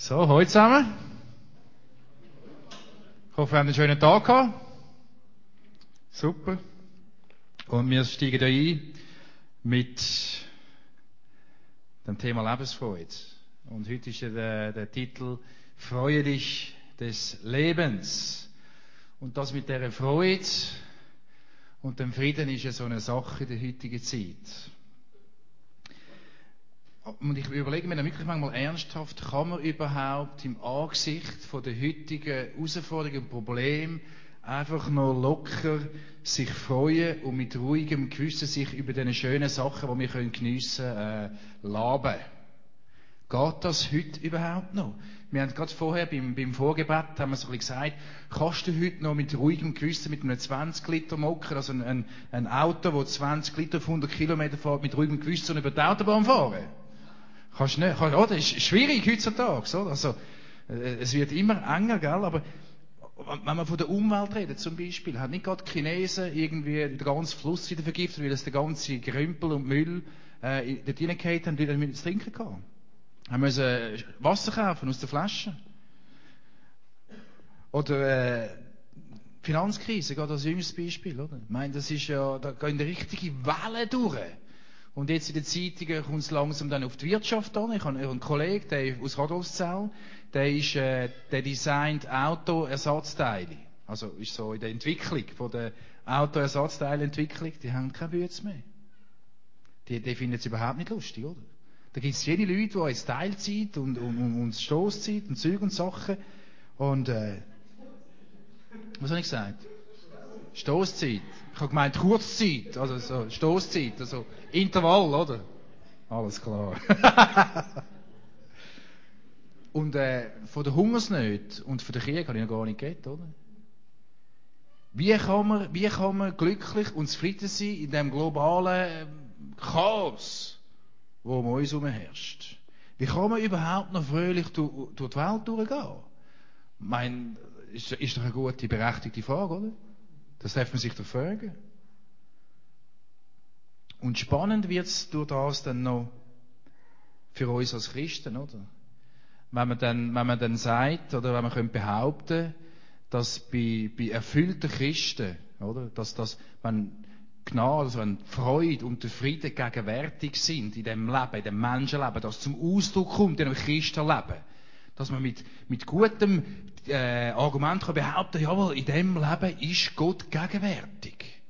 So, heute zusammen. Ich hoffe, ihr habt einen schönen Tag gehabt. Super. Und wir steigen da ein mit dem Thema Lebensfreude. Und heute ist ja der, der Titel Freue dich des Lebens. Und das mit der Freude und dem Frieden ist ja so eine Sache in der heutigen Zeit. Und ich überlege mir dann wirklich manchmal ernsthaft, kann man überhaupt im Angesicht von der heutigen Herausforderungen und Problemen einfach noch locker sich freuen und mit ruhigem Gewissen sich über diese schönen Sachen, die wir können geniessen können, äh, laben. Geht das heute überhaupt noch? Wir haben gerade vorher beim, beim Vorgebet haben wir so ein bisschen gesagt, kannst du heute noch mit ruhigem Gewissen mit einem 20 Liter Mocker, also ein, ein, ein Auto, das 20 Liter auf 100 Kilometer fährt, mit ruhigem Gewissen über die Autobahn fahren? Kannst nicht, oder? Ist schwierig heutzutage, oder? Also, äh, es wird immer enger, gell? Aber, wenn man von der Umwelt redet, zum Beispiel, hat nicht gerade die Chinesen irgendwie den ganzen Fluss wieder vergiftet, weil es der ganze Grümpel und Müll, äh, dort reingehauen haben, die dann mit trinken gehabt. Haben müssen Wasser kaufen aus der Flasche. Oder, äh, Finanzkrise, gerade als jüngeres Beispiel, oder? Ich meine, das ist ja, da gehen richtige Wellen durch. Und jetzt in den Zeitungen kommt es langsam dann auf die Wirtschaft an. Ich habe einen Kollegen, der aus Radolfzell, der ist, äh, der designt Autoersatzteile. Also ist so in der Entwicklung von der Autoersatzteilentwicklung, die haben keine Bütze mehr. Die, die finden es überhaupt nicht lustig, oder? Da gibt es jene Leute, die jetzt Teilzeit und, und, und, und Stoßzeit und Züge und Sachen und äh, was habe ich gesagt? Stoßzeit. Ich habe gemeint Kurzzeit, also so Stoßzeit, also Intervall, oder? Alles klar. und äh, von der Hungersnöte und von der Krieg habe ich noch gar nicht geredet, oder? Wie kann man, wie kann man glücklich und zufrieden sein in dem globalen äh, Chaos, wo um uns herum herrscht? Wie kann man überhaupt noch fröhlich durch, durch die Welt durchgehen? Ich meine, ist, ist doch eine gute, berechtigte Frage, oder? Das darf man sich doch fragen. Und spannend wird's durch das dann noch für uns als Christen, oder? Wenn man dann, wenn man dann sagt, oder wenn man könnte behaupten, dass bei, bei erfüllten Christen, oder, dass das, wenn Gnade, also wenn Freude und der Frieden gegenwärtig sind in dem Leben, in dem Menschenleben, das zum Ausdruck kommt in einem Christenleben, dass man mit, mit gutem äh, Argument kann behaupten, jawohl, in dem Leben ist Gott gegenwärtig.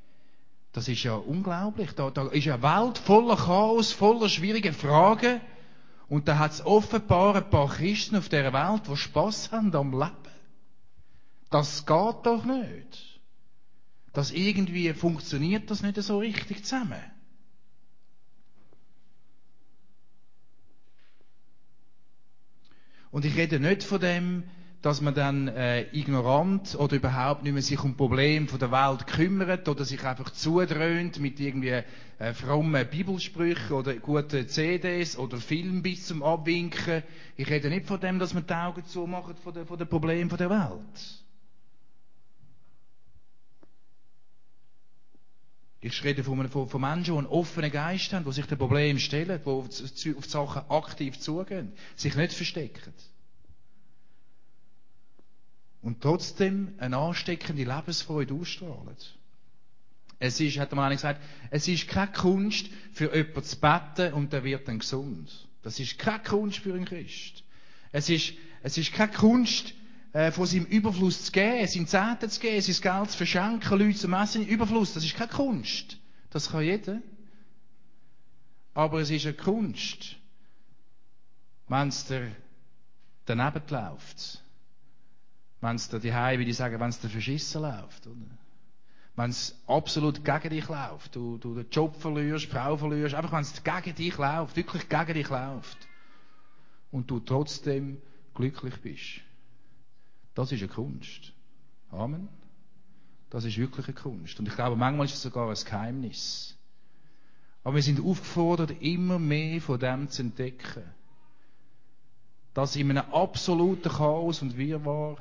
Das ist ja unglaublich. Da, da ist eine Welt voller Chaos, voller schwieriger Fragen. Und da hat es offenbar ein paar Christen auf dieser Welt, die Spass haben am Leben. Das geht doch nicht. Das irgendwie funktioniert das nicht so richtig zusammen. Und ich rede nicht von dem, dass man dann äh, ignorant oder überhaupt nicht mehr sich um Probleme der Welt kümmert oder sich einfach zudröhnt mit irgendwie äh, frommen Bibelsprüchen oder guten CDs oder Filmen bis zum Abwinken. Ich rede nicht von dem, dass man die Augen zumacht von den, von den Problemen der Welt. Ich rede von, von, von Menschen, die einen offenen Geist haben, die sich den Problemen stellen, die auf, auf die Sachen aktiv zugehen, sich nicht verstecken und trotzdem eine ansteckende Lebensfreude ausstrahlen. Es ist, hat der Mann gesagt, es ist keine Kunst, für jemanden zu beten und der wird dann gesund. Das ist keine Kunst für einen Christ. Es ist, es ist keine Kunst, von seinem Überfluss zu geben, seinen Zehnten zu geben, sein Geld zu verschenken, Leute zu messen, Überfluss. Das ist keine Kunst. Das kann jeder. Aber es ist eine Kunst, wenn es dir daneben läuft wenn es dir die wie ich sagen, wenn es dir verschissen läuft? Wenn es absolut gegen dich läuft, du, du den Job verlierst, die Frau verlierst, einfach wenn es gegen dich läuft, wirklich gegen dich läuft. Und du trotzdem glücklich bist. Das ist eine Kunst. Amen. Das ist wirklich eine Kunst. Und ich glaube, manchmal ist es sogar ein Geheimnis. Aber wir sind aufgefordert, immer mehr von dem zu entdecken. Dass in einem absoluten Chaos und Wirrwarr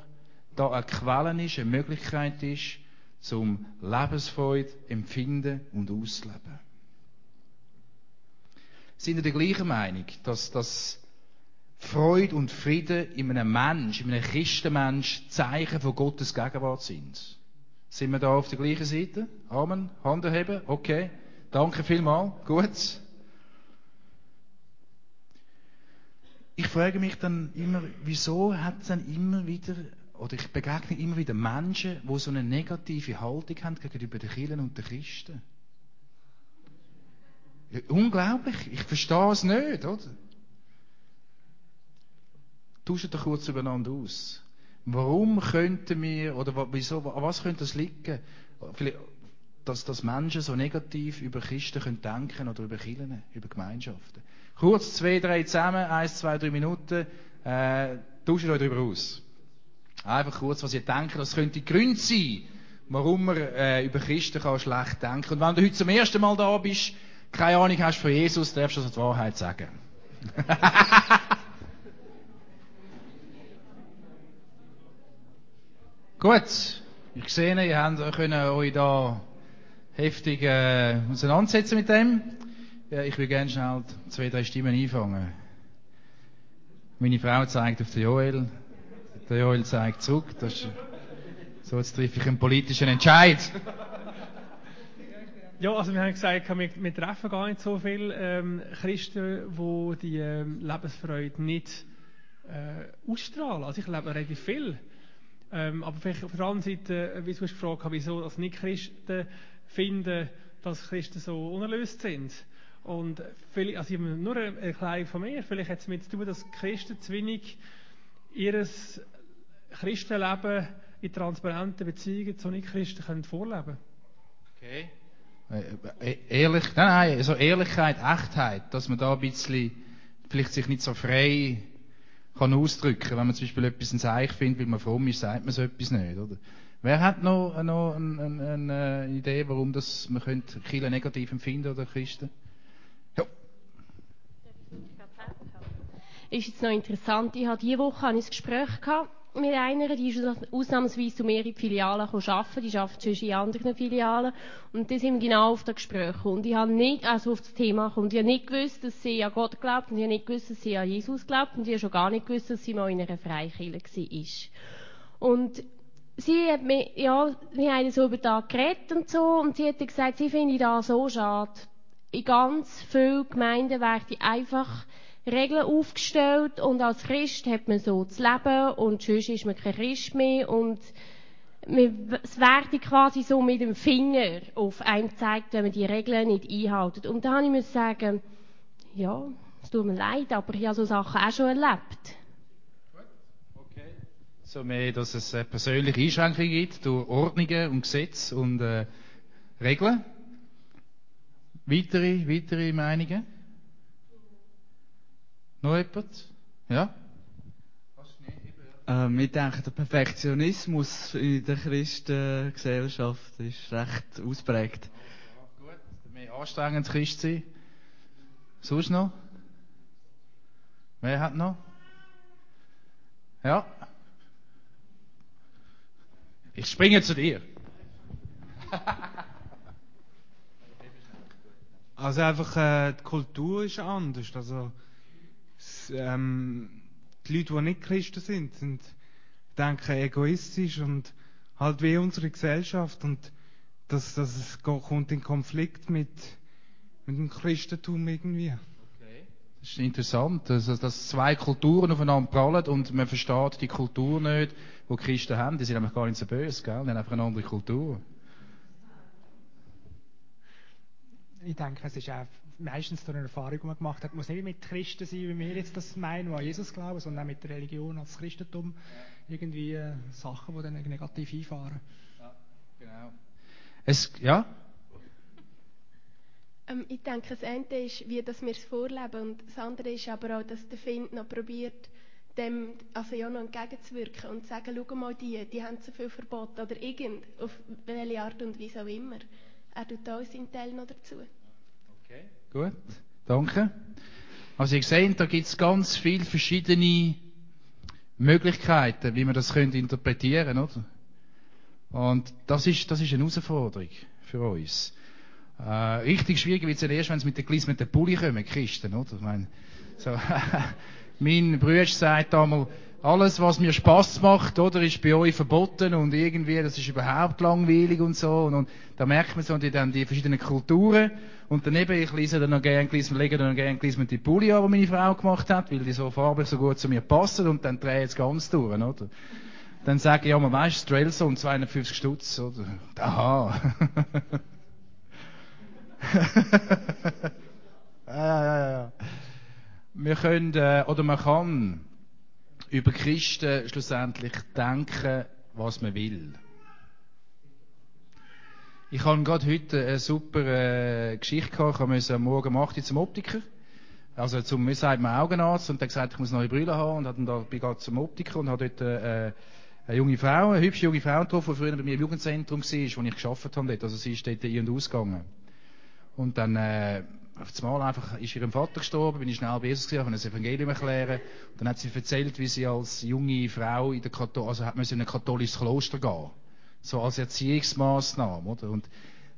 da eine Quelle ist, eine Möglichkeit ist, zum Lebensfreude empfinden und ausleben. Sind wir der gleichen Meinung, dass das Freude und Frieden in einem Mensch, in einem Christenmensch Zeichen von Gottes Gegenwart sind. Sind wir da auf der gleichen Seite? Amen. Hand heben. Okay. Danke vielmals. Gut. Ich frage mich dann immer, wieso hat es dann immer wieder, oder ich begegne immer wieder Menschen, die so eine negative Haltung haben gegenüber den Kirchen und den Christen. Ja, unglaublich. Ich verstehe es nicht, oder? Tauschen doch kurz übereinander aus. Warum könnten wir, oder wieso, an was könnte das liegen? Dass, dass Menschen so negativ über Christen können denken oder über Kirchen, über Gemeinschaften. Kurz, zwei, drei zusammen, eins, zwei, drei Minuten, äh, tauscht euch darüber aus. Einfach kurz, was ihr denkt, das könnte Gründe sein, warum man äh, über Christen kann schlecht denken. Und wenn du heute zum ersten Mal da bist, keine Ahnung hast von Jesus, darfst du das die Wahrheit sagen. Gut, ich sehe, ihr habt, könnt euch da heftig äh, auseinandersetzen mit dem. Ja, ich will gerne schnell zwei, drei Stimmen einfangen. Meine Frau zeigt auf den Joel, der Joel zeigt zurück. Das ist, so, jetzt treffe ich einen politischen Entscheid. Ja, also wir haben gesagt, wir, wir treffen gar nicht so viele ähm, Christen, die die ähm, Lebensfreude nicht äh, ausstrahlen. Also ich lebe relativ viel. Ähm, aber vielleicht auf der anderen Seite, äh, wie du gefragt hast, wieso dass Nicht-Christen finden, dass Christen so unerlöst sind. Und vielleicht, also nur eine Erklärung von mir, vielleicht hat es damit zu tun, dass Christen zu wenig ihr Christenleben in transparenten Beziehungen zu Nicht-Christen können vorleben Okay. Äh, äh, ehrlich, nein, nein, also Ehrlichkeit, Echtheit, dass man da ein bisschen vielleicht sich nicht so frei kann ausdrücken. Wenn man zum Beispiel etwas ein Zeichen findet, weil man fromm ist, sagt man so etwas nicht, oder? Wer hat noch, noch eine, eine, eine Idee, warum das, man könnte Kirche negativ empfinden oder Christen? Ja. Ist jetzt noch interessant. Ich hatte diese Woche ein Gespräch gehabt mit einer, die ist ausnahmsweise zu mir in die Filialen arbeiten, die arbeitet schon in anderen Filialen. Und da sind genau auf das Gespräch. Und ich habe nicht, also auf das Thema gekommen. Ich habe nicht gewusst, dass sie an Gott glaubt, und ich habe nicht gewusst, dass sie an Jesus glaubt, und ich habe schon gar nicht gewusst, dass sie mal in einer Freikirche war. Und sie hat mir, ja, wir haben so über das geredet und so, und sie hat gesagt, sie finde das so schade. In ganz vielen Gemeinden werde einfach Regeln aufgestellt und als Christ hat man so zu leben und sonst ist man kein Christ mehr und es werde quasi so mit dem Finger auf einen gezeigt, wenn man die Regeln nicht einhält. Und da habe ich sagen, ja, es tut mir leid, aber ich habe so Sachen auch schon erlebt. Okay. So mehr, dass es persönliche Einschränkungen gibt durch Ordnungen und Gesetze und äh, Regeln. Weitere, weitere Meinungen? Noch jemand? Ja? Ähm, ich denke, der Perfektionismus in der Christengesellschaft ist recht ausprägt. Gut, mehr anstrengend Christ sein. Sonst noch? Wer hat noch? Ja? Ich springe zu dir. also einfach, äh, die Kultur ist anders. Also, ähm, die Leute, die nicht Christen sind, sind, denken egoistisch und halt wie unsere Gesellschaft und das, das kommt in Konflikt mit, mit dem Christentum irgendwie. Okay. Das ist interessant, also, dass zwei Kulturen aufeinander prallen und man versteht die Kultur nicht, die Christen haben. Die sind einfach gar nicht so böse, gell? Die haben einfach eine andere Kultur. Ich denke, es ist auch meistens durch eine Erfahrung, die man gemacht hat, muss nicht mit Christen sein, wie wir jetzt das meinen, die an Jesus glauben, sondern auch mit der Religion als Christentum irgendwie äh, Sachen, die dann negativ einfahren. Ja, genau. Es, ja? Ähm, ich denke, das eine ist, wie dass wir es vorleben und das andere ist aber auch, dass der Find noch probiert, dem also ja noch entgegenzuwirken und zu sagen, schau mal die, die haben so viel verboten oder irgend, auf welche Art und Weise auch immer. Er tut auch seinen Teil noch dazu. Okay. Gut, danke. Also ihr seht, da gibt es ganz viele verschiedene Möglichkeiten, wie man das könnte interpretieren, oder? Und das ist, das ist eine Herausforderung für uns. Äh, richtig schwierig wird es erst, wenn sie mit der Gliss mit der Pulli kommen, Christen, oder? Ich meine, so, Mein Bruder sagt einmal, alles, was mir Spaß macht, oder, ist bei euch verboten und irgendwie, das ist überhaupt langweilig und so. Und, und da merkt man so die, dann die verschiedenen Kulturen. Und daneben, ich lese dann noch gerne, lege dann noch gerne die Pulli an, die meine Frau gemacht hat, weil die so farblich so gut zu mir passen und dann drehe ich es ganz durch, oder? Dann sage ich, ja, man weißt, Strelson, 250 Stutz, oder? Aha. ja, ja, ja. Wir können, äh, oder man kann über Christen schlussendlich denken, was man will. Ich habe gerade heute eine super äh, Geschichte gehabt. Ich musste am Morgen um 8 Uhr zum Optiker. Also zum, mir sagt man Augenarzt und der gesagt, ich muss neue Brille haben und dann da, bin gerade zum Optiker und habe dort äh, eine junge Frau, eine hübsche junge Frau getroffen, die früher bei mir im Jugendzentrum war, wo ich geschafft habe. Also sie ist dort ein- und ausgegangen. Und dann, äh, auf einmal einfach ist ihrem Vater gestorben, bin ich schnell bei Jesus gewesen, habe das Evangelium erklären. Und dann hat sie erzählt, wie sie als junge Frau in der Kathol also hat müssen in ein katholisches Kloster gehen. So als Erziehungsmaßnahme, oder? Und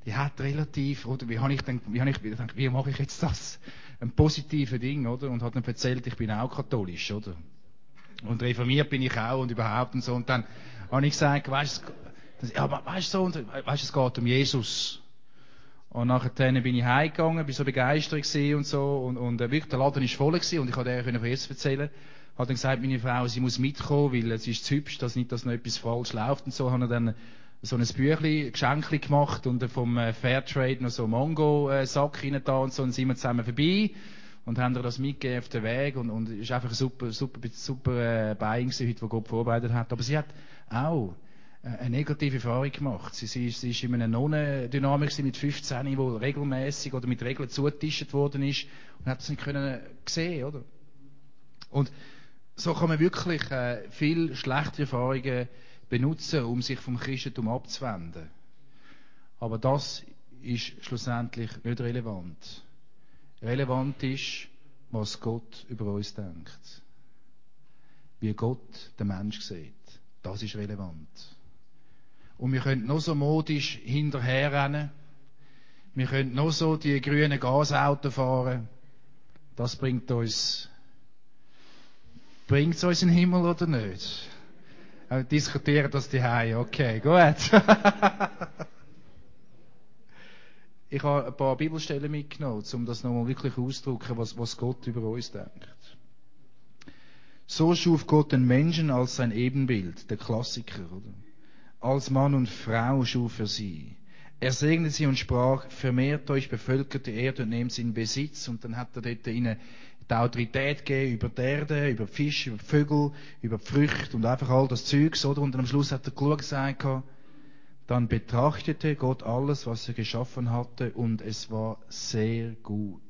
die hat relativ, oder wie habe ich dann, wie habe ich gedacht, wie mache ich jetzt das? Ein positives Ding, oder? Und hat dann erzählt, ich bin auch katholisch, oder? Und reformiert bin ich auch und überhaupt und so. Und dann habe ich gesagt, weißt du, ja, weißt du, so, weißt, es geht um Jesus. Und nachher bin ich heimgegangen, bin so begeistert und so, und, und äh, wirklich, der Laden ist voll gewesen, und ich konnte von Jesus erzählen. Hat dann gesagt, meine Frau, sie muss mitkommen, weil es ist zu hübsch, dass nicht, dass noch etwas falsch läuft und so. Haben dann so ein Büchli, Geschenkli gemacht und vom äh, Fairtrade noch so Mango-Sack rein da und so, und sind wir zusammen vorbei und haben ihr das mitgegeben auf den Weg und, und ist einfach ein super, super, super äh, gewesen, heute, wo Gott vorbereitet hat. Aber sie hat auch äh, eine negative Erfahrung gemacht. Sie, sie, sie ist in einer Nonnendynamik mit 15, wo regelmäßig oder mit Regeln zugetischt worden ist und hat das nicht können sehen, oder? Und so kann man wirklich äh, viel schlechte Erfahrungen benutzen, um sich vom Christentum abzuwenden. Aber das ist schlussendlich nicht relevant. Relevant ist, was Gott über uns denkt. Wie Gott den Mensch sieht. Das ist relevant. Und wir können noch so modisch hinterherrennen. Wir können noch so die grünen Gasautos fahren. Das bringt uns, bringt es uns in den Himmel oder nicht? Wir diskutieren das die Okay, gut. ich habe ein paar Bibelstellen mitgenommen, um das nochmal wirklich auszudrücken, was, was Gott über uns denkt. So schuf Gott den Menschen als sein Ebenbild, der Klassiker, oder? Als Mann und Frau schuf er sie. Er segnete sie und sprach, vermehrt euch, bevölkert die Erde und nehmt sie in Besitz. Und dann hat er dort ihnen die Autorität gegeben über die Erde, über die Fische, über die Vögel, über die Früchte und einfach all das Zeugs, oder? Und am Schluss hat er klug gesagt, dann betrachtete Gott alles, was er geschaffen hatte, und es war sehr gut.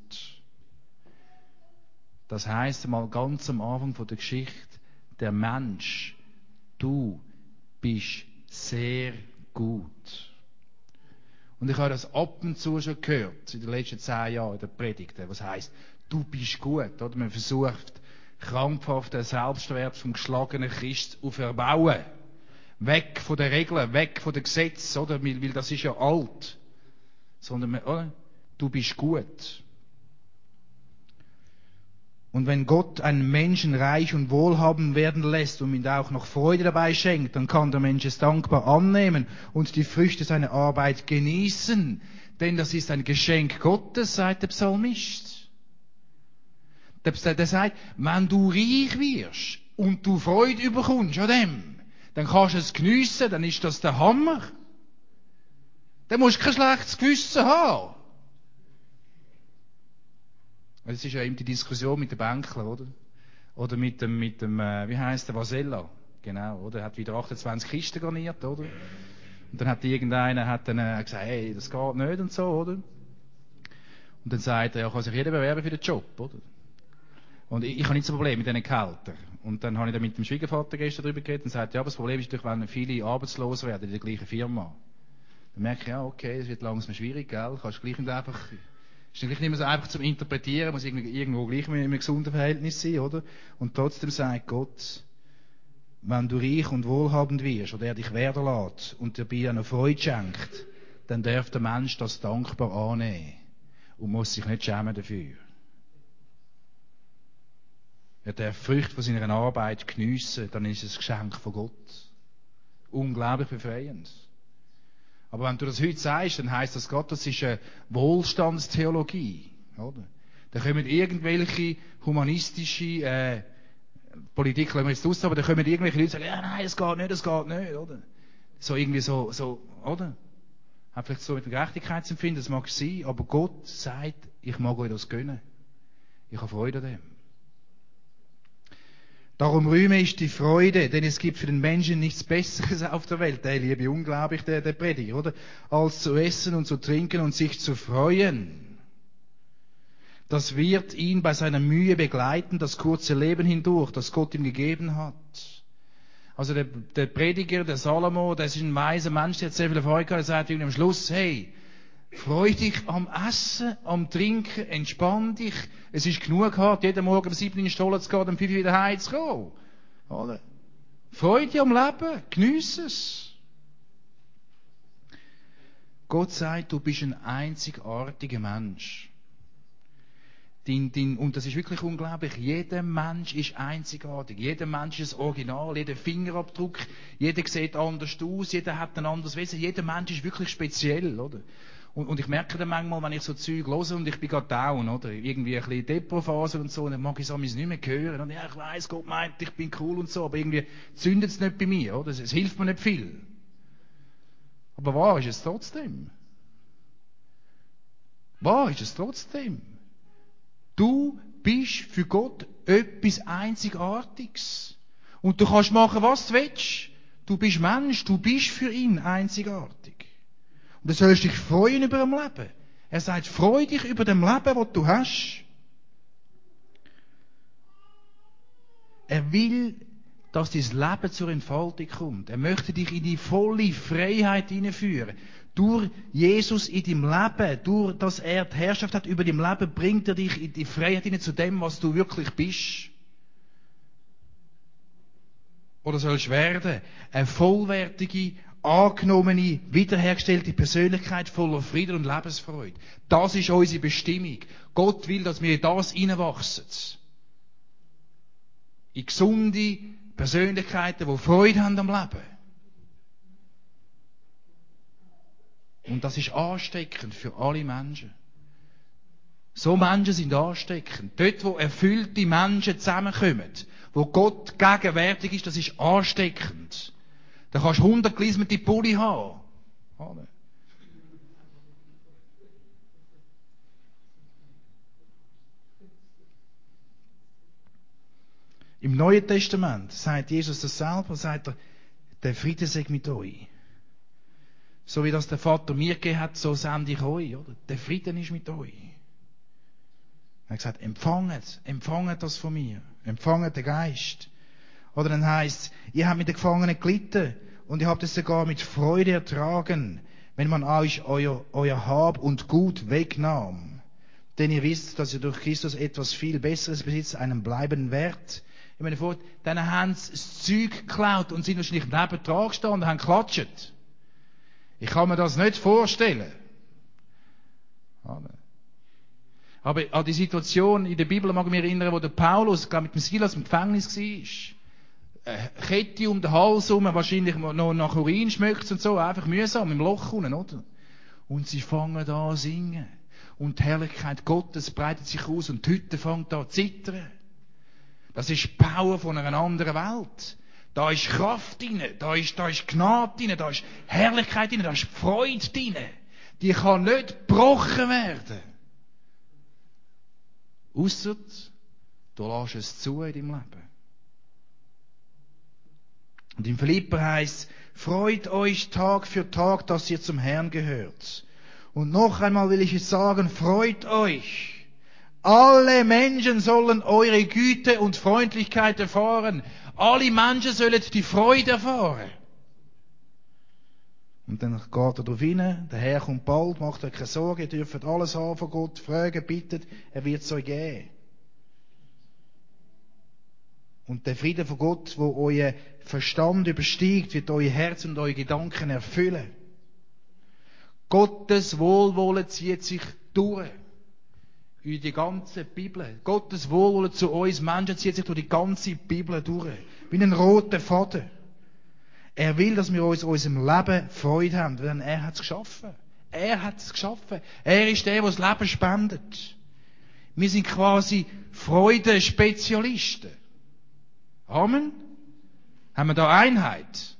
Das heißt einmal ganz am Anfang von der Geschichte, der Mensch, du bist sehr gut. Und ich habe das ab und zu schon gehört, in den letzten zehn Jahren in der Predigt, was heißt, du bist gut, oder? Man versucht, krampfhaft den Selbstwert vom geschlagenen Christ auf erbauen. Weg von den Regeln, weg von den Gesetzen, oder? Weil, weil das ist ja alt. Sondern, oder? Du bist gut. Und wenn Gott einen Menschen reich und wohlhabend werden lässt und ihm auch noch Freude dabei schenkt, dann kann der Mensch es dankbar annehmen und die Früchte seiner Arbeit genießen. Denn das ist ein Geschenk Gottes, sagt der Psalmist. Der, der sagt, wenn du reich wirst und du Freude überkommst an dem, dann kannst du es geniessen, dann ist das der Hammer. Dann musst du kein schlechtes Gewissen haben. Es ist ja eben die Diskussion mit den Bänkler, oder? Oder mit dem, mit dem äh, wie heißt der, Vasella. Genau, oder? Er hat wieder 28 Kisten garniert, oder? Und dann hat irgendeiner hat dann äh, gesagt, hey, das geht nicht und so, oder? Und dann sagt er, ja, kann sich jeder bewerben für den Job, oder? Und ich, ich habe nicht so ein Problem mit diesen Gehältern. Und dann habe ich dann mit dem Schwiegervater gestern darüber geredet und sagt, ja, aber das Problem ist natürlich, wenn viele arbeitslos werden in der gleichen Firma. Dann merke ich, ja, okay, es wird langsam schwierig, gell? Kannst gleich nicht einfach, ist gleich nicht mehr so einfach zum Interpretieren, muss irgendwo gleich in einem gesunden Verhältnis sein, oder? Und trotzdem sagt Gott, wenn du reich und wohlhabend wirst, oder er dich werden lässt und dir bei einer Freude schenkt, dann darf der Mensch das dankbar annehmen und muss sich nicht schämen dafür. Er darf Früchte von seiner Arbeit geniessen, dann ist es ein Geschenk von Gott. Unglaublich befreiend. Aber wenn du das heute sagst, dann heißt das Gott, das ist eine Wohlstandstheologie, oder? Da kommen irgendwelche humanistische äh, Politik lassen wir jetzt aus, aber da kommen irgendwelche Leute sagen, ja, nein, das geht nicht, das geht nicht, oder? So irgendwie so, so, oder? Hat vielleicht so mit dem Gerechtigkeitsempfinden, das mag sein, aber Gott sagt, ich mag euch das gönnen. Ich habe Freude an dem. Darum rühme ich die Freude, denn es gibt für den Menschen nichts Besseres auf der Welt. Der liebe unglaublich, der, der Prediger, oder? Als zu essen und zu trinken und sich zu freuen. Das wird ihn bei seiner Mühe begleiten, das kurze Leben hindurch, das Gott ihm gegeben hat. Also der, der Prediger, der Salomo, das ist ein weiser Mensch, der hat sehr viele Freude gehabt, der sagt am Schluss, hey, Freu dich am Essen, am Trinken, entspann dich. Es ist genug gehabt, jeden Morgen um sieben in die Stollen zu gehen, um fünf wieder heimzukommen. Oder? Freu dich am Leben, geniess es. Gott sagt, du bist ein einzigartiger Mensch. Dein, dein, und das ist wirklich unglaublich. Jeder Mensch ist einzigartig. Jeder Mensch ist das Original. Jeder Fingerabdruck. Jeder sieht anders aus. Jeder hat ein anderes Wesen. Jeder Mensch ist wirklich speziell, oder? Und, und ich merke dann manchmal, wenn ich so Zeug höre und ich bin gerade down, oder? Irgendwie ein bisschen Deprophase und so, dann mag ich es nicht mehr hören. Und ja, ich weiss, Gott meint, ich bin cool und so, aber irgendwie zündet es nicht bei mir, oder? Es, es hilft mir nicht viel. Aber wahr ist es trotzdem. Wahr ist es trotzdem. Du bist für Gott etwas Einzigartiges. Und du kannst machen, was du willst. Du bist Mensch, du bist für ihn einzigartig. Und du sollst dich freuen über dem Leben. Er sagt, freu dich über dem Leben, das du hast. Er will, dass dein Leben zur Entfaltung kommt. Er möchte dich in die volle Freiheit hineinführen. Durch Jesus in deinem Leben, durch dass er die Herrschaft hat über dein Leben, bringt er dich in die Freiheit hinein zu dem, was du wirklich bist. Oder sollst werden? Eine vollwertige, angenommene, wiederhergestellte Persönlichkeit voller Frieden und Lebensfreude. Das ist unsere Bestimmung. Gott will, dass wir in das hineinwachsen. In gesunde Persönlichkeiten, die Freude haben am Leben. Und das ist ansteckend für alle Menschen. So Menschen sind ansteckend. Dort, wo erfüllte Menschen zusammenkommen, wo Gott gegenwärtig ist, das ist ansteckend. Da kannst du 100 gelismete Pulli haben. Im Neuen Testament sagt Jesus das selber, sagt er, der Friede sei mit euch. So wie das der Vater mir gegeben hat, so sende ich euch, oder? Der Frieden ist mit euch. Er hat gesagt, empfanget, empfanget das von mir. Empfanget den Geist. Oder dann heißt ihr habt mit den Gefangenen gelitten und ihr habt es sogar mit Freude ertragen, wenn man euch euer, euer Hab und Gut wegnahm. Denn ihr wisst, dass ihr durch Christus etwas viel Besseres besitzt, einen bleibenden Wert. Ich meine, vor, dann haben sie das Zeug geklaut und sind wahrscheinlich neben dran gestanden und haben geklatscht. Ich kann mir das nicht vorstellen. Aber an die Situation in der Bibel mag ich mich erinnern, wo der Paulus, glaube mit dem Silas im Gefängnis war. Eine Kette um den Hals herum, wahrscheinlich noch nach Urin schmeckt und so, einfach mühsam im Loch unten, oder? Und sie fangen da an singen. Und die Herrlichkeit Gottes breitet sich aus und die Hütte fängt an zu zittern. Das ist die Power von einer anderen Welt. Da ist Kraft drin, da ist, da ist Gnade drin, da ist Herrlichkeit drin, da ist Freude drin. Die kann nicht gebrochen werden. Ausser, du lässt es zu in deinem Leben. Und im Philipper heißt, freut euch Tag für Tag, dass ihr zum Herrn gehört. Und noch einmal will ich es sagen, freut euch. Alle Menschen sollen eure Güte und Freundlichkeit erfahren. Alle Menschen sollen die Freude erfahren. Und dann geht er darauf hin, der Herr kommt bald, macht euch keine Sorge, ihr dürft alles haben von Gott, fragen, bittet, er wird es euch geben. Und der Friede von Gott, wo euer Verstand übersteigt, wird euer Herz und eure Gedanken erfüllen. Gottes Wohlwollen zieht sich durch. In die ganze Bibel. Gottes Wohlwollen zu uns Menschen zieht sich durch die ganze Bibel durch. Wie ein roter Faden. Er will, dass wir uns in unserem Leben Freude haben, denn er hat es geschaffen. Er hat es geschaffen. Er ist der, der das Leben spendet. Wir sind quasi Freudenspezialisten. Amen. Haben wir da Einheit?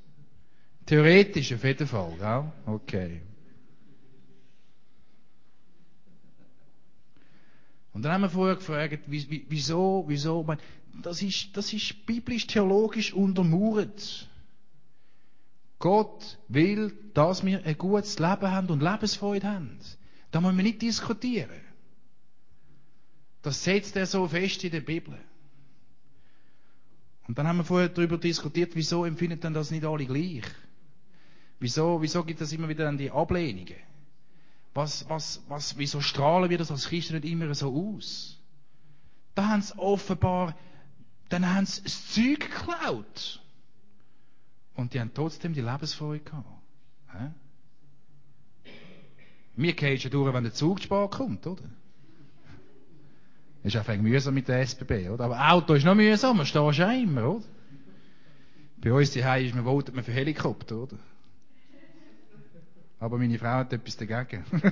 Theoretisch auf jeden Fall, ja? Okay. Und dann haben wir vorher gefragt, wieso, wieso, das ist, das ist biblisch-theologisch untermauert. Gott will, dass wir ein gutes Leben haben und Lebensfreude haben. Da müssen wir nicht diskutieren. Das setzt er so fest in der Bibel. Und dann haben wir vorher darüber diskutiert, wieso empfinden denn das nicht alle gleich? Wieso, wieso gibt es immer wieder dann die Ablehnungen? Was, was, was, wieso strahlen wir das als Christen nicht immer so aus? Da haben sie offenbar, dann haben sie das Zeug geklaut. Und die haben trotzdem die Lebensfreude gehabt. Hä? Wir gehen schon durch, wenn der Zug spät kommt, oder? Ist einfach mühsam mit der SBB, oder? Aber Auto ist noch mühsam, man steht schon immer, oder? Bei uns die ist man votet man für Helikopter, oder? Aber meine Frau hat etwas dagegen.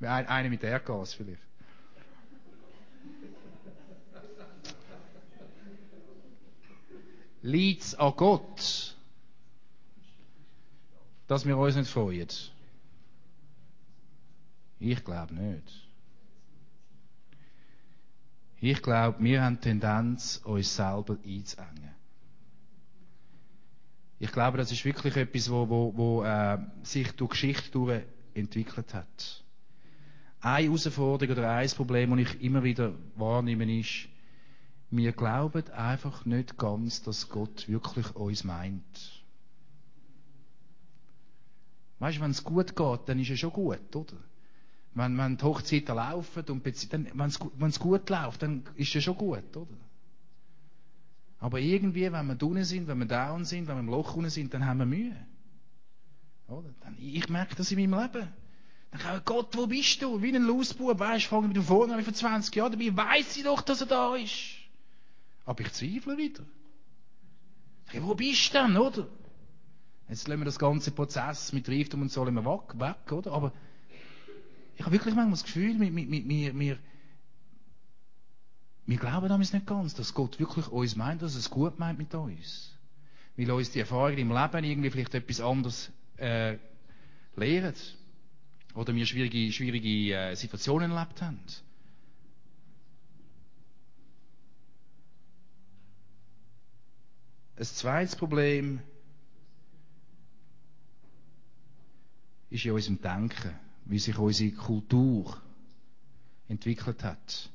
Eine mit Erdgas vielleicht. Liegt es an Gott, dass wir uns nicht freuen? Ich glaube nicht. Ich glaube, wir haben Tendenz, uns selber einzuengen. Ich glaube, das ist wirklich etwas, wo, wo, wo äh, sich durch Geschichte durch entwickelt hat. Eine Herausforderung oder ein Problem, das ich immer wieder wahrnehme, ist, wir glauben einfach nicht ganz, dass Gott wirklich uns meint. Weißt du, wenn es gut geht, dann ist es schon gut, oder? Wenn, wenn die Hochzeiten laufen und wenn es gut läuft, dann ist es schon gut, oder? Aber irgendwie, wenn wir unten sind, wenn wir down sind, wenn wir im Loch unten sind, dann haben wir Mühe. Oder? Dann, ich merke das in meinem Leben. Dann kann ich, Gott, wo bist du? Wie ein Lausbub, weißt, fange mit dem vorne an, vor 20 Jahren, dabei weiss ich doch, dass er da ist. Aber ich zweifle wieder. Ich, wo bist du denn, oder? Jetzt lassen wir das ganze Prozess mit Reichtum und so immer weg, weg, oder? Aber ich habe wirklich manchmal das Gefühl, wir, wir, wir, wir, glauben damals nicht ganz, dass Gott wirklich uns meint, dass er es gut meint mit uns. Weil uns die Erfahrungen im Leben irgendwie vielleicht etwas anderes äh, lehren. Oder wir schwierige, schwierige äh, Situationen erlebt haben. Ein zweites Problem ist in unserem Denken, wie sich unsere Kultur entwickelt hat.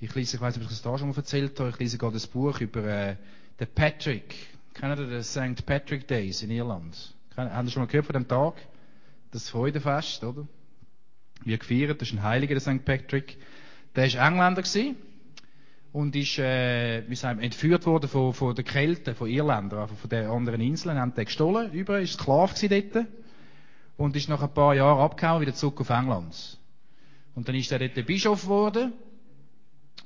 Ich lese, ich weiß nicht, ob ich das da schon mal erzählt habe, ich lese gerade ein Buch über äh, den Patrick. Kennt ihr den St. Patrick Days in Irland? Haben Sie schon mal gehört von dem Tag? Das Freudenfest, oder? Wie gefeiert, das ist ein Heiliger, der St. Patrick. Der war Engländer gewesen und ist, äh, wie sagen wir, entführt worden von, von den Kelten, von Irländern, also von den anderen Inseln, haben den gestohlen, über, ist Sklave gewesen dort und ist nach ein paar Jahren abgehauen, wieder zurück auf England. Und dann ist er dort der Bischof geworden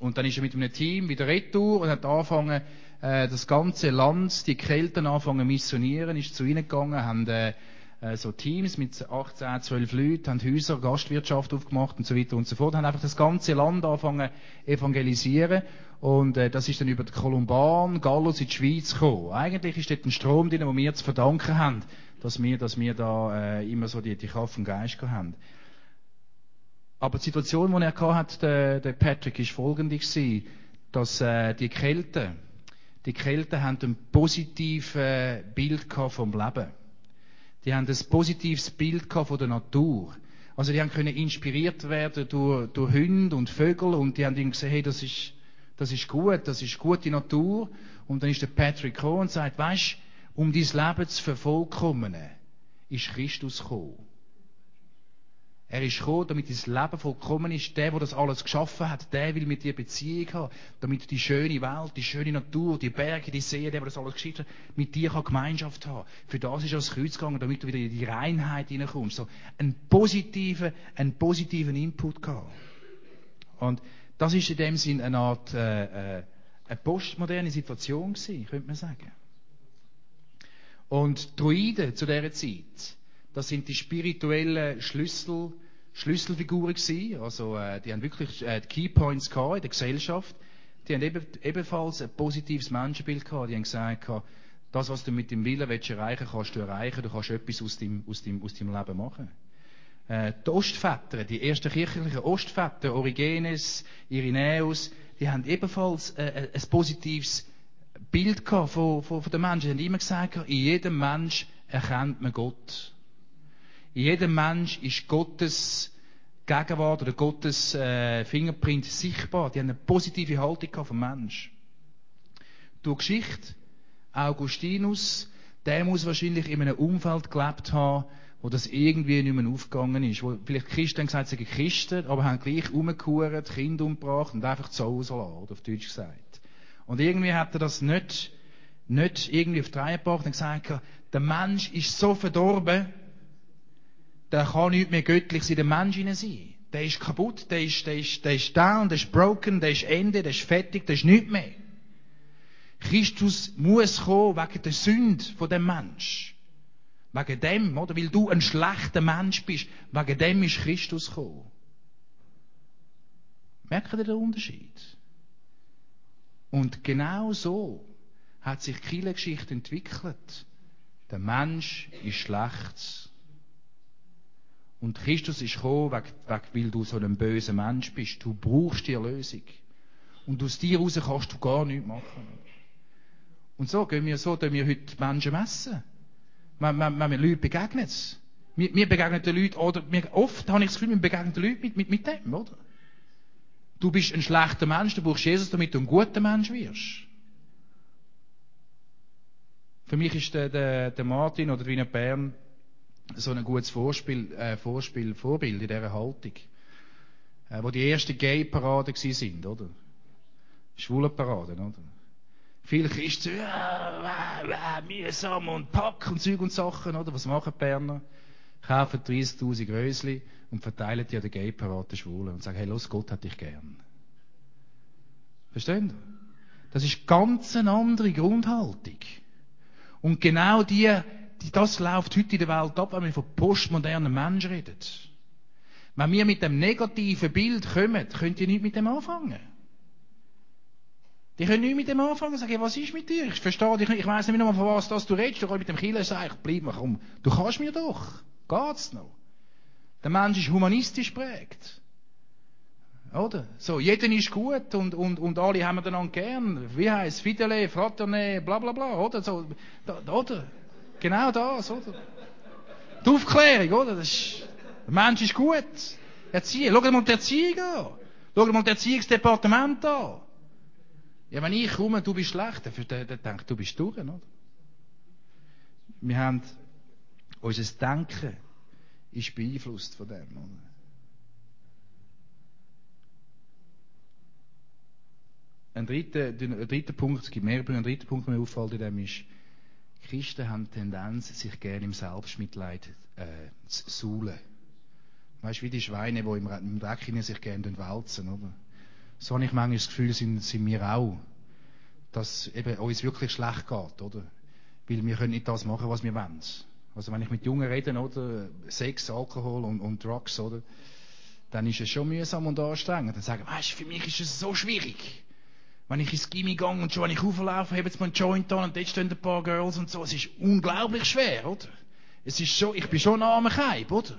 und dann ist er mit einem Team wieder retour und hat angefangen, äh, das ganze Land, die Kelten anfangen missionieren, ist zu ihnen gegangen, haben äh, äh so Teams mit 18, 12 Leuten, haben Häuser, Gastwirtschaft aufgemacht und so weiter und so fort, haben einfach das ganze Land angefangen evangelisieren und äh, das ist dann über den Kolumban, Gallus in die Schweiz gekommen. Eigentlich ist dort ein Strom drin, den wir zu verdanken haben, dass wir, dass wir da äh, immer so die, die Kraft vom Geist haben. Aber die Situation, die er hatte, der, der Patrick, ist folgende gewesen, dass äh, die Kälte, die Kälte haben ein positives Bild vom Leben. Die haben ein positives Bild von der Natur. Also die haben können inspiriert werden durch, durch Hunde und Vögel und die haben gesehen, hey, das ist, das ist gut, das ist gute Natur. Und dann ist der Patrick gekommen und sagt, weißt, um dein Leben zu vervollkommnen, ist Christus gekommen. Er ist gekommen, damit dein Leben vollkommen ist. Der, der das alles geschaffen hat, der will mit dir Beziehung haben, damit die schöne Welt, die schöne Natur, die Berge, die Seen, der, der das alles geschickt hat, mit dir kann Gemeinschaft haben. Für das ist er ans Kreuz gegangen, damit du wieder in die Reinheit hineinkommst. So einen positiven, einen positiven Input gehabt. Und das ist in dem Sinn eine Art äh, äh, eine postmoderne Situation gewesen, könnte man sagen. Und Druiden zu dieser Zeit, das sind die spirituellen Schlüssel, Schlüsselfiguren gewesen. Also, äh, die haben wirklich äh, die Keypoints gehabt in der Gesellschaft. Die haben eben, ebenfalls ein positives Menschenbild gehabt. Die haben gesagt, gehabt, das, was du mit dem Willen willst erreichen kannst du erreichen. Du kannst etwas aus deinem, aus aus Leben machen. Äh, die Ostväter, die ersten kirchlichen Ostväter, Origenes, Irenäus, die haben ebenfalls äh, ein positives Bild von, von, von den Menschen. Sie haben immer gesagt, in jedem Mensch erkennt man Gott. In jedem Mensch ist Gottes Gegenwart oder Gottes äh, Fingerprint sichtbar. Die haben eine positive Haltung vom Mensch. Durch Geschichte, Augustinus, der muss wahrscheinlich in einem Umfeld gelebt haben, wo das irgendwie nicht mehr aufgegangen ist. Wo vielleicht Christen haben gesagt, sie sind Christen, aber haben gleich umgekehrt, Kinder umgebracht und einfach zu Hause lassen, auf Deutsch gesagt. Und irgendwie hat er das nicht, nicht irgendwie auf die Reihe gebracht und gesagt, der Mensch ist so verdorben, der kann nicht mehr göttlich in den Mensch hinein sein. Der ist kaputt, der ist, der ist, der ist down, der ist broken, der ist Ende, der ist fertig, der ist nichts mehr. Christus muss kommen wegen der Sünde von dem Mensch. Wegen dem, oder? Weil du ein schlechter Mensch bist. Wegen dem ist Christus gekommen. Merkt ihr den Unterschied? Und genau so hat sich die Geschichte entwickelt. Der Mensch ist schlecht. Und Christus ist gekommen, weil du so ein böser Mensch bist. Du brauchst die Erlösung. Und aus dir raus kannst du gar nichts machen. Und so gehen wir, so gehen wir heute Menschen messen. Wenn, wenn, wenn wir Leuten begegnen. Wir, wir begegnen den Leuten, oder wir, oft habe ich das Gefühl, wir begegnen den Leuten mit, mit, mit dem, oder? Du bist ein schlechter Mensch, du brauchst Jesus, damit du ein guter Mensch wirst. Für mich ist der, der, der Martin oder Wiener Bern so ein gutes Vorspiel, äh, Vorspiel, Vorbild in dieser Haltung. Äh, wo die ersten Gay-Paraden sind, oder? Schwulenparaden, oder? Viele Christen, ja, ja, mühsam und Pack und Zeug und Sachen, oder? Was machen die Berner? Kaufen 30.000 Rösli und verteilen die an der Gay-Parade Schwulen und sagen, hey, los, Gott hat dich gern. Verstehen? Das ist ganz eine andere Grundhaltung. Und genau die, die, das läuft heute in der Welt ab, wenn wir von postmodernen Menschen reden. Wenn wir mit dem negativen Bild kommen, könnt ihr nicht mit dem anfangen. Die können nicht mit dem anfangen und sagen, was ist mit dir? Ich verstehe dich nicht, ich weiss nicht mehr, von was das du redest. Du kannst mit dem Killer sagen, bleib mal komm. Du kannst mir doch. Geht's noch? Der Mensch ist humanistisch prägt. Oder? So, jeder ist gut und, und, und alle haben einander gern. Wie heisst Fidele, Fraterne, bla bla bla, oder? So, da, oder? Genau das, oder? Die Aufklärung, oder? Das ist, der Mensch ist gut. Erziehung. Schau dir mal die Erziehung an. Schau dir mal das Erziehungsdepartement an. Ja, wenn ich komme, du bist schlecht, dann denke ich, du bist durch, oder? Wir haben unser Denken ist beeinflusst von dem. Oder? Ein dritter, ein dritter Punkt, es gibt mehrere ein dritter Punkt, der mir auffällt in dem ist, Christen haben die Tendenz, sich gerne im Selbstmitleid äh, zu suhlen. Weißt du, wie die Schweine, die im, im Dreck sich gerne wälzen, oder? So habe ich manchmal das Gefühl, sind, sind wir auch. Dass eben uns wirklich schlecht geht, oder? Weil wir können nicht das machen, was wir wollen. Also wenn ich mit Jungen rede, oder, Sex, Alkohol und, und Drugs, oder, dann ist es schon mühsam und anstrengend. Dann sagen, weißt du, für mich ist es so schwierig. Wenn ich ins Gimmi gehe und schon wenn ich auflaufe, habe jetzt mal einen Joint an und dort stehen ein paar Girls und so. Es ist unglaublich schwer, oder? Es ist schon, ich bin schon ein armer Keib, oder?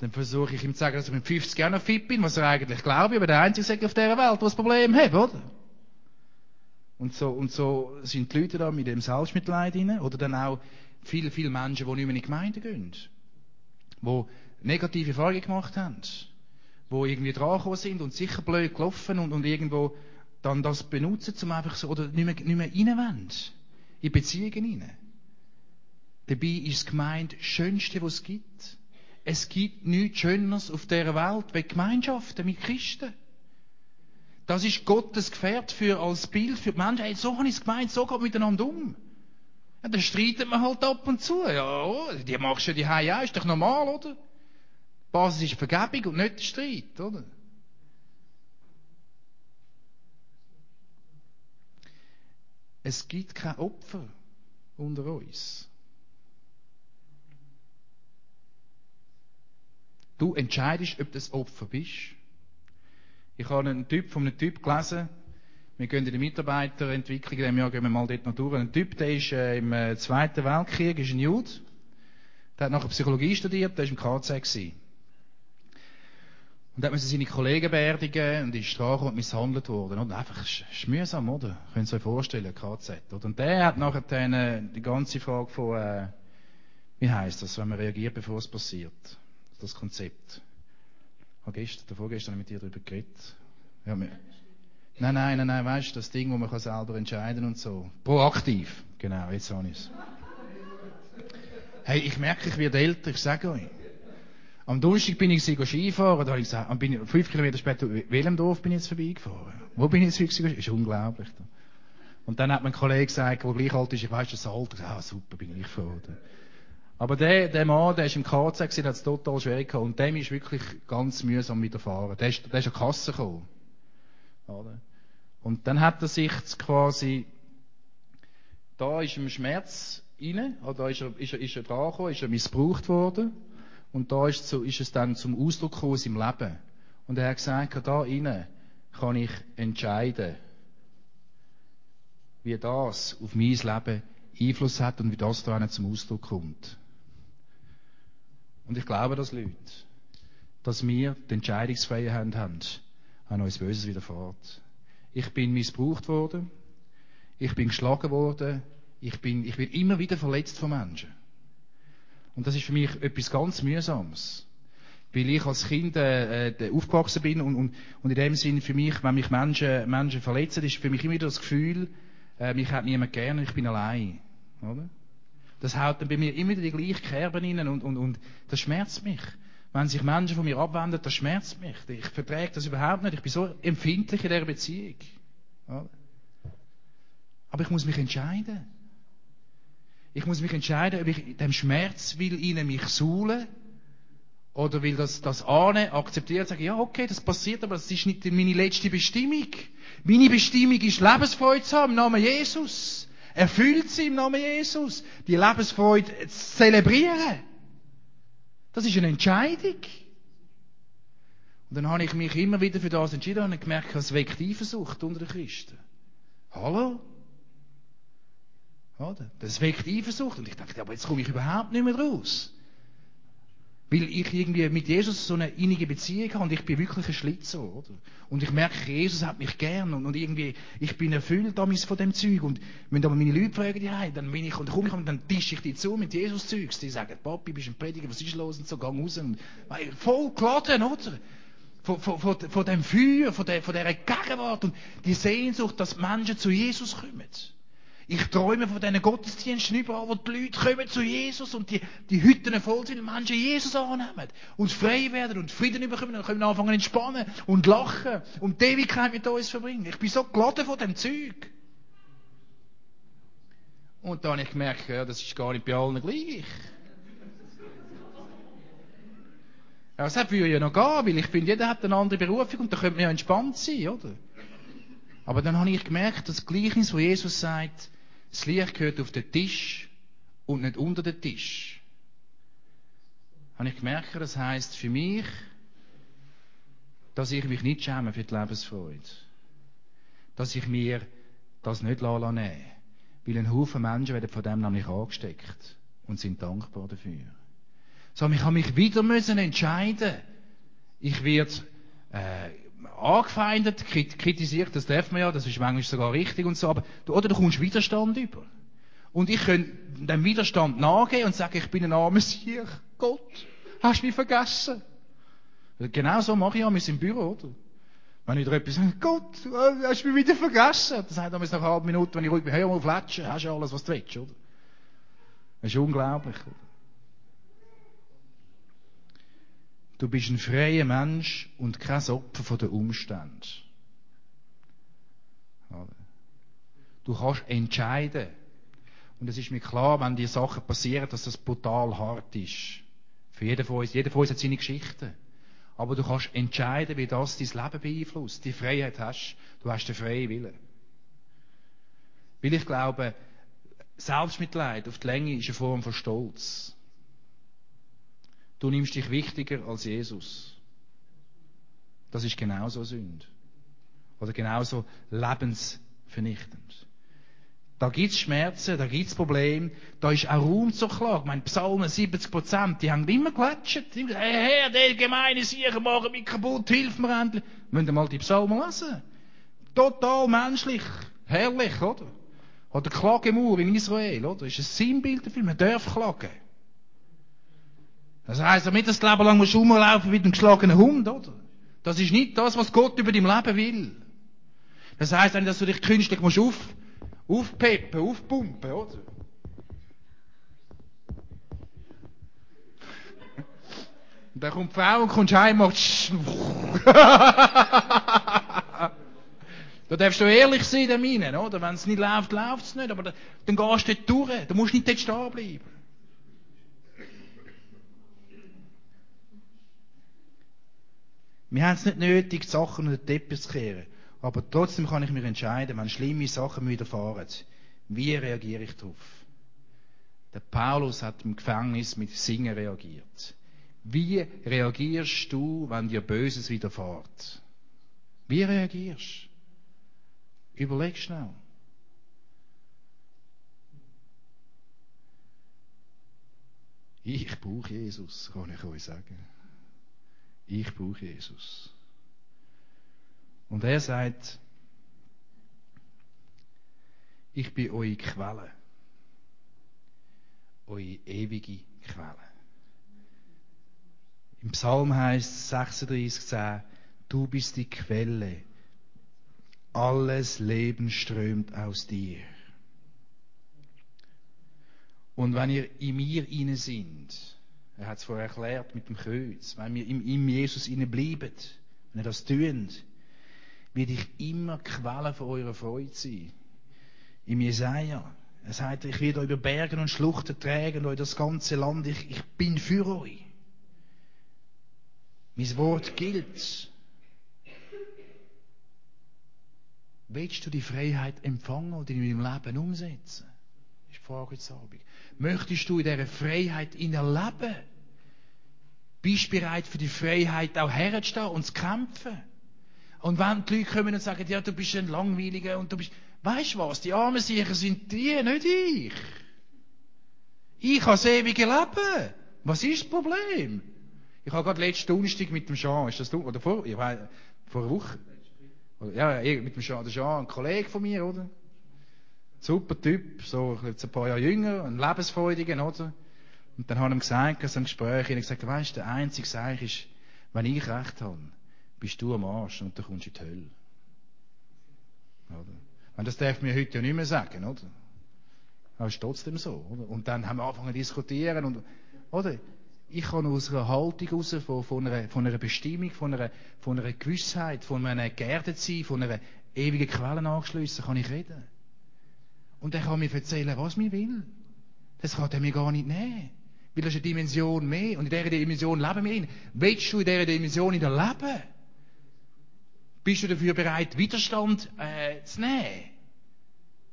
Dann versuche ich ihm zu sagen, dass ich mit 50 Jahren noch fit bin, was er eigentlich glaube, aber der Einzige auf dieser Welt, der das Problem hat, oder? Und so, und so sind die Leute da mit dem Selbstmitleid rein. Oder dann auch viele, viele Menschen, die nicht mehr in die Gemeinde gehen. Die negative Erfahrungen gemacht haben. Die irgendwie dran sind und sicher blöd gelaufen und, und irgendwo dann das benutzen, um einfach so, oder nicht mehr, nicht mehr reinwollen. In Beziehungen rein. Dabei ist das Gemeinde das Schönste, was es gibt. Es gibt nichts Schöneres auf dieser Welt wie Gemeinschaften mit Christen. Das ist Gottes Gefährt für, als Bild für die Menschen. Hey, so habe ich es gemeint, so geht miteinander um. Ja, dann streitet man halt ab und zu. Ja, oh, die machst du ja die auch, ist doch normal, oder? Die Basis ist Vergebung und nicht der Streit, oder? Es gibt kein Opfer unter uns. Du entscheidest, ob du ein Opfer bist. Ich habe einen Typ von einem Typ gelesen. Wir gehen in die Mitarbeiterentwicklung, in diesem Jahr gehen wir mal dort noch durch. Ein Typ, der ist äh, im äh, Zweiten Weltkrieg, ist ein Jude. Der hat nachher Psychologie studiert, der ist im KZ gewesen. Und da musste seine Kollegen beerdigen und ist Strafe und misshandelt worden. Und einfach, ist, ist mühsam, oder? Könnt ihr euch vorstellen, KZ. Oder? Und der hat nachher dann, äh, die ganze Frage von, äh, wie heisst das, wenn man reagiert, bevor es passiert? Das Konzept. Ich habe gestern, davor gestern mit dir darüber geredet. Ja, wir, nein, nein, nein, nein, weißt du, das Ding, wo man kann selber entscheiden und so. Proaktiv. Genau, jetzt habe ich. Hey, ich merke, ich werde älter, ich sage euch. Am Donnerstag bin ich Skifahren, da habe ich gesagt, bin ich, fünf Kilometer später, welchem Dorf bin ich jetzt vorbeigefahren? Wo bin ich jetzt Das ist unglaublich. Und dann hat mein Kollege gesagt, der gleich alt ist, ich weiss, das Alter, ah, super, bin ich froh. Aber der, der Mann, der ist im KZ gewesen, hat es total schwer gehabt. Und dem ist wirklich ganz mühsam widerfahren. Der ist, der ist an die Kasse gekommen. Oder? Und dann hat er sich quasi, da ist ihm Schmerz rein, oder da ist er, ist er, ist er dran gekommen, ist er missbraucht worden. Und da ist, so, ist es dann zum Ausdruck gekommen seinem Leben. Und er hat gesagt, da innen kann ich entscheiden, wie das auf mein Leben Einfluss hat und wie das da zum Ausdruck kommt. Und ich glaube das, Leute, dass wir die Entscheidungsfreiheit haben, an uns Böses widerfährt. Ich bin missbraucht worden. Ich bin geschlagen worden. Ich bin, ich werde immer wieder verletzt von Menschen. Und das ist für mich etwas ganz Mühsames. Weil ich als Kind äh, äh, aufgewachsen bin und, und, und in dem Sinn für mich, wenn mich Menschen, Menschen verletzen, ist für mich immer wieder das Gefühl, äh, mich hat niemand gern, ich bin allein. Oder? Das haut dann bei mir immer wieder die gleichen Kerben rein und, und, und das schmerzt mich. Wenn sich Menschen von mir abwenden, das schmerzt mich. Ich verträge das überhaupt nicht. Ich bin so empfindlich in dieser Beziehung. Aber ich muss mich entscheiden. Ich muss mich entscheiden, ob ich dem Schmerz will ihnen mich suhlen oder will das, das ahnen, akzeptieren, sagen, ja, okay, das passiert, aber das ist nicht meine letzte Bestimmung. Meine Bestimmung ist Lebensfreude zu haben im Namen Jesus. Erfüllt sie im Namen Jesus. Die Lebensfreude zu zelebrieren. Das ist eine Entscheidung. Und dann habe ich mich immer wieder für das entschieden und gemerkt, es weckt Eifersucht unter den Christen. Hallo? Oder? Das weckt Eifersucht. Und ich dachte, aber jetzt komme ich überhaupt nicht mehr raus. Weil ich irgendwie mit Jesus so eine innige Beziehung habe und ich bin wirklich ein Schlitzer, oder? Und ich merke, Jesus hat mich gern und, und irgendwie, ich bin erfüllt damals von dem Zeug und wenn aber meine Leute fragen, ja, dann bin ich, und komme ich und dann tische ich die zu mit Jesus-Zeugs. Die sagen, Papi, bist ein Prediger, was ist los? Und so, gang raus. Und, voll geladen, oder? Von, von, von, von dem Feuer, von der, von dieser Gegenwart und die Sehnsucht, dass Menschen zu Jesus kommen. Ich träume von diesen Gottesdiensten überall, wo die Leute kommen zu Jesus und die, die Hütten voll sind Menschen Jesus annehmen und frei werden und Frieden bekommen und können anfangen entspannen und lachen und die Ewigkeit mit uns verbringen. Ich bin so geladen von dem Zeug. Und dann habe ich gemerkt, ja, das ist gar nicht bei allen gleich. Ja, das würde ja noch gehen, weil ich finde, jeder hat eine andere Berufung und da könnte man ja entspannt sein, oder? Aber dann habe ich gemerkt, das Gleichnis, wo Jesus sagt, das Licht gehört auf den Tisch und nicht unter den Tisch. Habe ich gemerkt, das heißt für mich, dass ich mich nicht schäme für die Lebensfreude. Dass ich mir das nicht nehmen lasse. Weil ein Haufen Menschen werden von dem nämlich angesteckt und sind dankbar dafür. So, ich habe mich wieder müssen entscheiden. Ich werde äh, angefeindet, kritisiert, das darf man ja, das ist manchmal sogar richtig und so, aber, oder du kommst Widerstand über. Und ich könnte dem Widerstand nachgehen und sagen, ich bin ein armes Sieg. Gott, hast du mich vergessen? Genau so mache ich auch im Büro, oder? Wenn ich dir etwas sage, Gott, hast du mich wieder vergessen? Das sagt er nach einer halben Minute, wenn ich ruhig bin, hör mal fletschen, hast du alles, was du willst, oder? Das ist unglaublich, oder? Du bist ein freier Mensch und kein Opfer von den Umständen. Du kannst entscheiden. Und es ist mir klar, wenn dir Sachen passieren, dass das brutal hart ist. Für jeden von uns. Jeder von uns hat seine Geschichten. Aber du kannst entscheiden, wie das dein Leben beeinflusst. Die Freiheit hast. Du hast den freien Willen. Weil ich glaube, Selbstmitleid auf die Länge ist eine Form von Stolz. Du nimmst dich wichtiger als Jesus. Das ist genauso Sünde. Oder genauso lebensvernichtend. Da gibt's Schmerzen, da gibt's Probleme, da ist auch Raum zur Klage. Mein Psalmen 70 Prozent, die haben immer gesagt, hey, Herr, der gemeine Sieger machen mich kaputt, hilf mir endlich. Müsst ihr mal die Psalmen lesen. Total menschlich, herrlich, oder? Oder Klagemauer in Israel, oder? Ist ein Sinnbild dafür, man darf klagen. Das heisst, damit das Leben lang rumlaufen mit einem geschlagenen Hund, oder? Das ist nicht das, was Gott über dein Leben will. Das heisst nicht, dass du dich künstlich musst auf, aufpeppen, aufpumpen, oder? Und dann kommt die Frau und kommst heim und Da darfst du ehrlich sein, da meinen, oder? Wenn es nicht läuft, läuft es nicht. Aber da, dann gehst du dort durch. Du musst nicht dort stehen bleiben. Wir haben es nicht nötig, die Sachen unter den Teppich zu kehren. Aber trotzdem kann ich mich entscheiden, wenn schlimme Sachen widerfahren, wie reagiere ich darauf? Der Paulus hat im Gefängnis mit Singen reagiert. Wie reagierst du, wenn dir Böses widerfährt? Wie reagierst du? Überleg schnell. Ich brauche Jesus, kann ich euch sagen. Ich brauche Jesus. Und er sagt, ich bin eure Quelle. Eure ewige Quelle. Im Psalm heißt 36,10, du bist die Quelle. Alles Leben strömt aus dir. Und wenn ihr in mir inne sind, er hat es vorher erklärt mit dem Kreuz, wenn wir in ihm Jesus bleiben, wenn ihr das tut, wird ich immer Quelle von eurer Freude sein. Im Jesaja, er sagt, ich werde euch über Bergen und Schluchten tragen, euch das ganze Land, ich, ich bin für euch. Mein Wort gilt. Willst du die Freiheit empfangen oder in deinem Leben umsetzen? Ist die Frage heute Abend. Möchtest du in dieser Freiheit leben? Bist du bereit für die Freiheit auch herzustehen und zu kämpfen? Und wenn die Leute kommen und sagen, ja, du bist ein Langweiliger und du bist, weißt du was, die armen Sicher sind die, nicht ich. Ich habe das ewige Leben. Was ist das Problem? Ich habe gerade letzten Donnerstag mit dem Jean, ist das du, oder vor, ich weiß, vor einer Woche, ja, mit dem Jean, der Jean, ein Kollege von mir, oder? Super Typ, so jetzt ein paar Jahre jünger, ein lebensfreudiger, oder? Und dann habe ich ihm gesagt, so ein Gespräch, ich habe gesagt, weißt du, der einzige Seich ist, wenn ich Recht habe, bist du am Arsch und dann kommst du in die Hölle. Oder? Und das darf mir heute ja nicht mehr sagen, oder? Aber es ist trotzdem so, oder? Und dann haben wir angefangen zu diskutieren und, oder? Ich kann aus einer Haltung raus, von, von, einer, von einer Bestimmung, von einer, von einer Gewissheit, von einem Geerdetsein, von einer ewigen Quelle angeschlossen, kann ich reden. Und er kann mir erzählen, was mir will. Das kann er mir gar nicht nehmen. Eine Dimension mehr. Und in dieser Dimension leben wir in. Willst du in dieser Dimension in der Leben? Bist du dafür bereit, Widerstand äh, zu nehmen?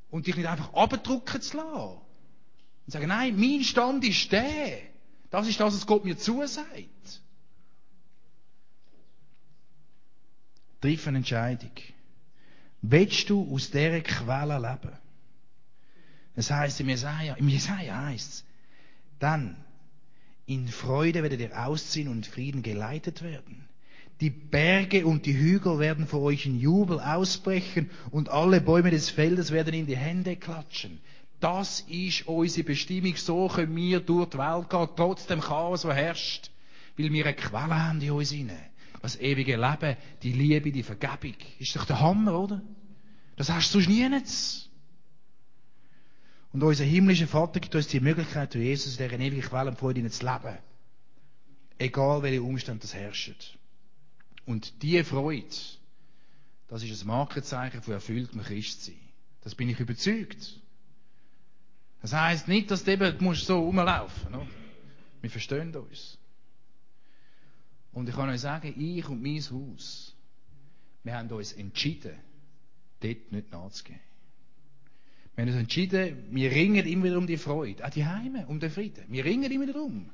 Und dich nicht einfach abdrucken zu lassen? Und sagen, nein, mein Stand ist der. Das ist das, was Gott mir zusagt. Triff eine Entscheidung. Willst du aus dieser Quelle leben? Das heißt im Jesaja, im Jesaja heißt es, dann in Freude werdet ihr ausziehen und Frieden geleitet werden. Die Berge und die Hügel werden vor euch in Jubel ausbrechen und alle Bäume des Feldes werden in die Hände klatschen. Das ist unsere Bestimmung. So können wir durch die Welt gehen, trotz dem Chaos, das herrscht. Weil wir eine Quelle haben in uns hinein. Das ewige Leben, die Liebe, die Vergebung. Ist doch der Hammer, oder? Das hast du sonst nie nichts. Und unser himmlischer Vater gibt uns die Möglichkeit, durch Jesus in dieser ewigen Quelle und Freude zu leben. Egal welche Umstände das herrschen. Und diese Freude, das ist ein Markenzeichen von erfülltem Christsein. Das bin ich überzeugt. Das heisst nicht, dass du eben musst so rumlaufen musst. Wir verstehen uns. Und ich kann euch sagen, ich und mein Haus, wir haben uns entschieden, dort nicht nachzugehen. Wir haben uns entschieden, wir ringen immer wieder um die Freude, auch die Heime, um den Frieden. Wir ringen immer darum.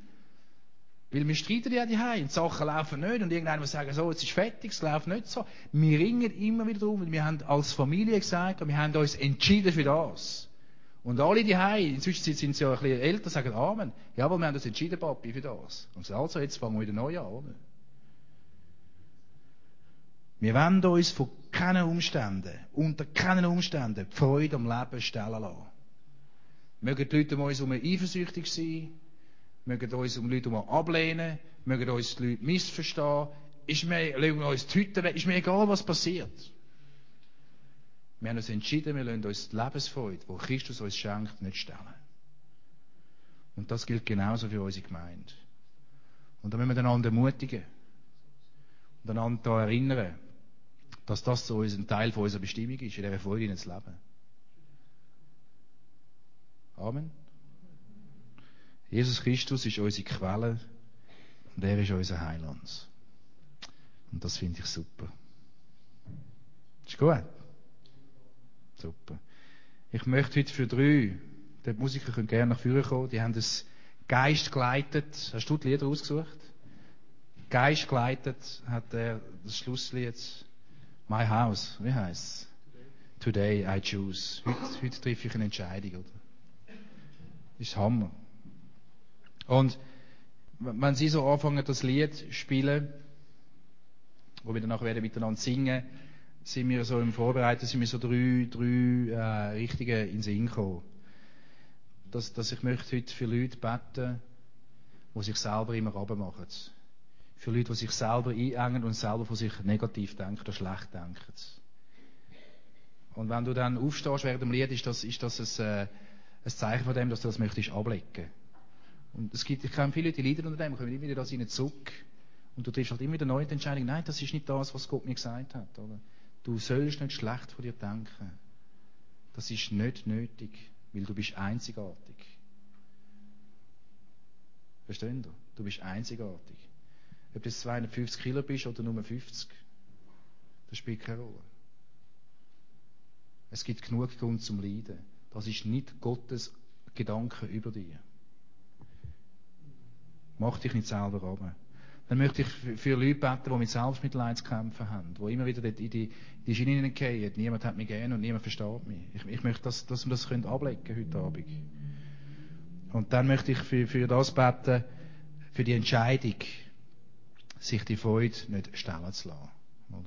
Weil wir streiten ja die Heime, die Sachen laufen nicht und irgendeiner muss sagen, so, jetzt ist fertig, es läuft nicht so. Wir ringen immer wieder darum, weil wir haben als Familie gesagt, wir haben uns entschieden für das. Und alle die Heime, inzwischen sind sie ja ein bisschen älter, sagen Amen. Ja, aber wir haben uns entschieden, Papi, für das. Und so, also, jetzt fangen wir wieder neu an, oder? Wir wollen uns von keinen Umständen, unter keinen Umständen, die Freude am Leben stellen lassen. Mögen die Leute um uns herum eifersüchtig sein, mögen uns um Leute herum ablehnen, mögen uns die Leute missverstehen, ist mir, legen uns die Hütte weg, ist mir egal, was passiert. Wir haben uns entschieden, wir lassen uns die Lebensfreude, die Christus uns schenkt, nicht stellen. Und das gilt genauso für unsere Gemeinde. Und da müssen wir einander ermutigen und einander daran erinnern, dass das so ein Teil von unserer Bestimmung ist, in dieser Freude zu leben. Amen. Jesus Christus ist unsere Quelle und er ist unser Heiland. Und das finde ich super. Ist gut? Super. Ich möchte heute für drei, die Musiker können gerne nach vorne kommen, die haben das Geist geleitet. Hast du die Lieder ausgesucht? Geist geleitet hat er das Schlusslied My House, wie heißt? Today I choose. Heute, heute treffe ich eine Entscheidung, oder? Ist Hammer. Und wenn Sie so anfangen, das Lied zu spielen, wo wir dann nachher werden miteinander singen, sind wir so im Vorbereiten, sind mir so drei, drei äh, Richtungen in den Sinn gekommen. Dass, dass ich möchte heute für Leute beten, die sich selber immer runtermachen. Für Leute, die sich selber einengen und selber von sich negativ denken oder schlecht denken. Und wenn du dann aufstehst während dem Lied, ist das, ist das ein, äh, ein Zeichen von dem, dass du das möchtest ablegen. Und es gibt, ich kenne viele Leute, die leiden unter dem, kommen immer wieder das in zurück. Und du triffst halt immer wieder neue Entscheidung. Nein, das ist nicht das, was Gott mir gesagt hat, oder? Du sollst nicht schlecht von dir denken. Das ist nicht nötig, weil du bist einzigartig. Verstehen du? Du bist einzigartig. Ob du 250 Kilo bist oder nur 50, das spielt keine Rolle. Es gibt genug Grund zum Leiden. Das ist nicht Gottes Gedanke über dich. Mach dich nicht selber runter dann möchte ich für Leute beten, die mit Selbstmitleid zu kämpfen haben, die immer wieder in die, die Schiene hineingehen. Niemand hat mich gern und niemand versteht mich. Ich, ich möchte, dass, dass wir das können ablegen heute Abend. Und dann möchte ich für, für das beten, für die Entscheidung, sich die Freude nicht stellen zu lassen. Oder?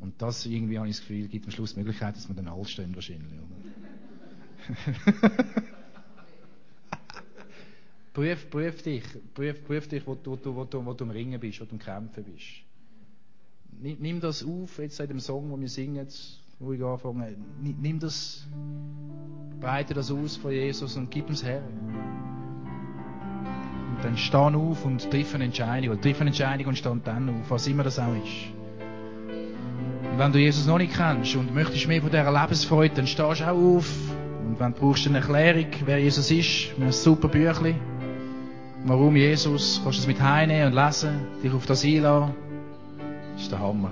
Und das irgendwie, habe ich das Gefühl, gibt am Schluss die Möglichkeit, dass wir dann Halt stehen wahrscheinlich. Prüf, prüf dich, prüf, prüf dich, wo, wo, wo, wo, du, wo du am Ringen bist, wo du am Kämpfen bist. Nimm, nimm das auf, jetzt in dem Song, wo wir singen, wo ich anfange. Nimm das, breite das aus von Jesus und gib es her. Dann steh auf und triff eine Entscheidung, oder triff eine Entscheidung und steh dann auf, was immer das auch ist. Und wenn du Jesus noch nicht kennst und möchtest mehr von dieser Lebensfreude, dann stehst du auch auf. Und wenn du brauchst eine Erklärung, wer Jesus ist, ein super Büchlein. Warum Jesus? Kannst du es mit heimnehmen und lesen, dich auf das einlassen? Das ist der Hammer.